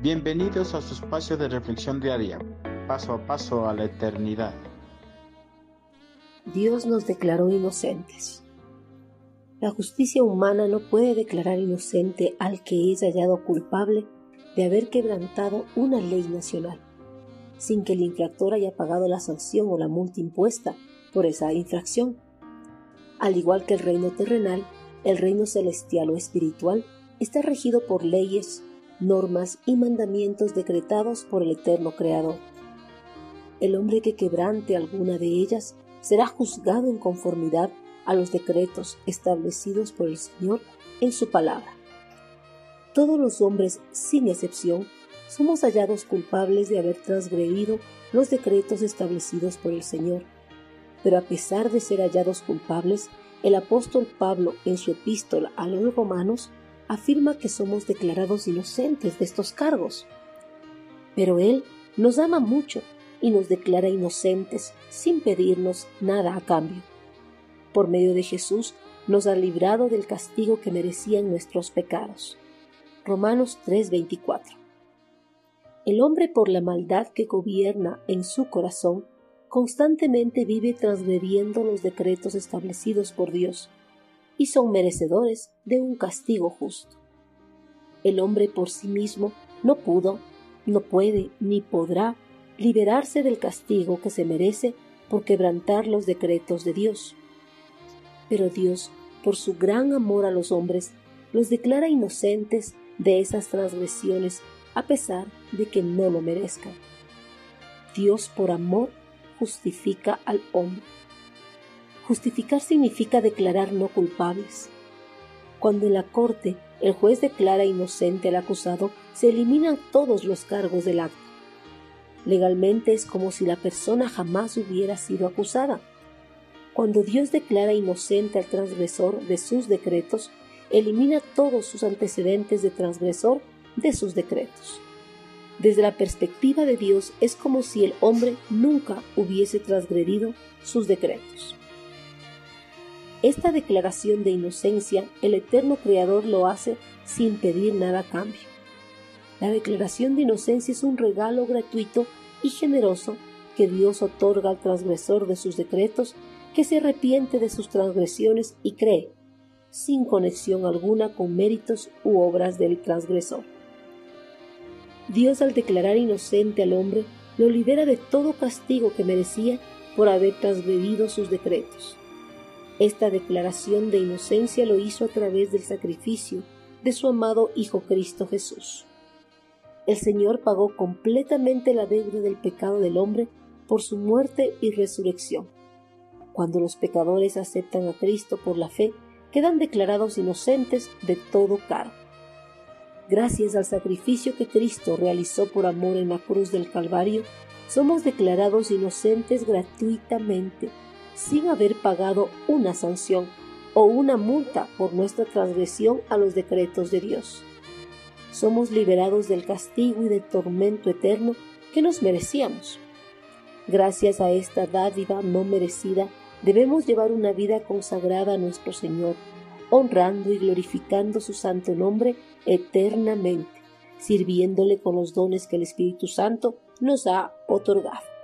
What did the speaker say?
Bienvenidos a su espacio de reflexión diaria, paso a paso a la eternidad. Dios nos declaró inocentes. La justicia humana no puede declarar inocente al que es hallado culpable de haber quebrantado una ley nacional, sin que el infractor haya pagado la sanción o la multa impuesta por esa infracción. Al igual que el reino terrenal, el reino celestial o espiritual está regido por leyes, normas y mandamientos decretados por el eterno Creador. El hombre que quebrante alguna de ellas será juzgado en conformidad a los decretos establecidos por el Señor en su palabra. Todos los hombres, sin excepción, somos hallados culpables de haber transgredido los decretos establecidos por el Señor. Pero a pesar de ser hallados culpables, el apóstol Pablo en su epístola a los romanos afirma que somos declarados inocentes de estos cargos. Pero Él nos ama mucho y nos declara inocentes sin pedirnos nada a cambio. Por medio de Jesús nos ha librado del castigo que merecían nuestros pecados. Romanos 3:24 El hombre por la maldad que gobierna en su corazón constantemente vive transgrediendo los decretos establecidos por Dios y son merecedores de un castigo justo. El hombre por sí mismo no pudo, no puede ni podrá liberarse del castigo que se merece por quebrantar los decretos de Dios. Pero Dios, por su gran amor a los hombres, los declara inocentes de esas transgresiones a pesar de que no lo merezcan. Dios por amor justifica al hombre. Justificar significa declarar no culpables. Cuando en la corte el juez declara inocente al acusado, se eliminan todos los cargos del acto. Legalmente es como si la persona jamás hubiera sido acusada. Cuando Dios declara inocente al transgresor de sus decretos, elimina todos sus antecedentes de transgresor de sus decretos. Desde la perspectiva de Dios es como si el hombre nunca hubiese transgredido sus decretos. Esta declaración de inocencia el eterno Creador lo hace sin pedir nada a cambio. La declaración de inocencia es un regalo gratuito y generoso que Dios otorga al transgresor de sus decretos que se arrepiente de sus transgresiones y cree, sin conexión alguna con méritos u obras del transgresor. Dios al declarar inocente al hombre lo libera de todo castigo que merecía por haber transgredido sus decretos. Esta declaración de inocencia lo hizo a través del sacrificio de su amado Hijo Cristo Jesús. El Señor pagó completamente la deuda del pecado del hombre por su muerte y resurrección. Cuando los pecadores aceptan a Cristo por la fe, quedan declarados inocentes de todo cargo. Gracias al sacrificio que Cristo realizó por amor en la cruz del Calvario, somos declarados inocentes gratuitamente sin haber pagado una sanción o una multa por nuestra transgresión a los decretos de Dios. Somos liberados del castigo y del tormento eterno que nos merecíamos. Gracias a esta dádiva no merecida, debemos llevar una vida consagrada a nuestro Señor, honrando y glorificando su santo nombre eternamente, sirviéndole con los dones que el Espíritu Santo nos ha otorgado.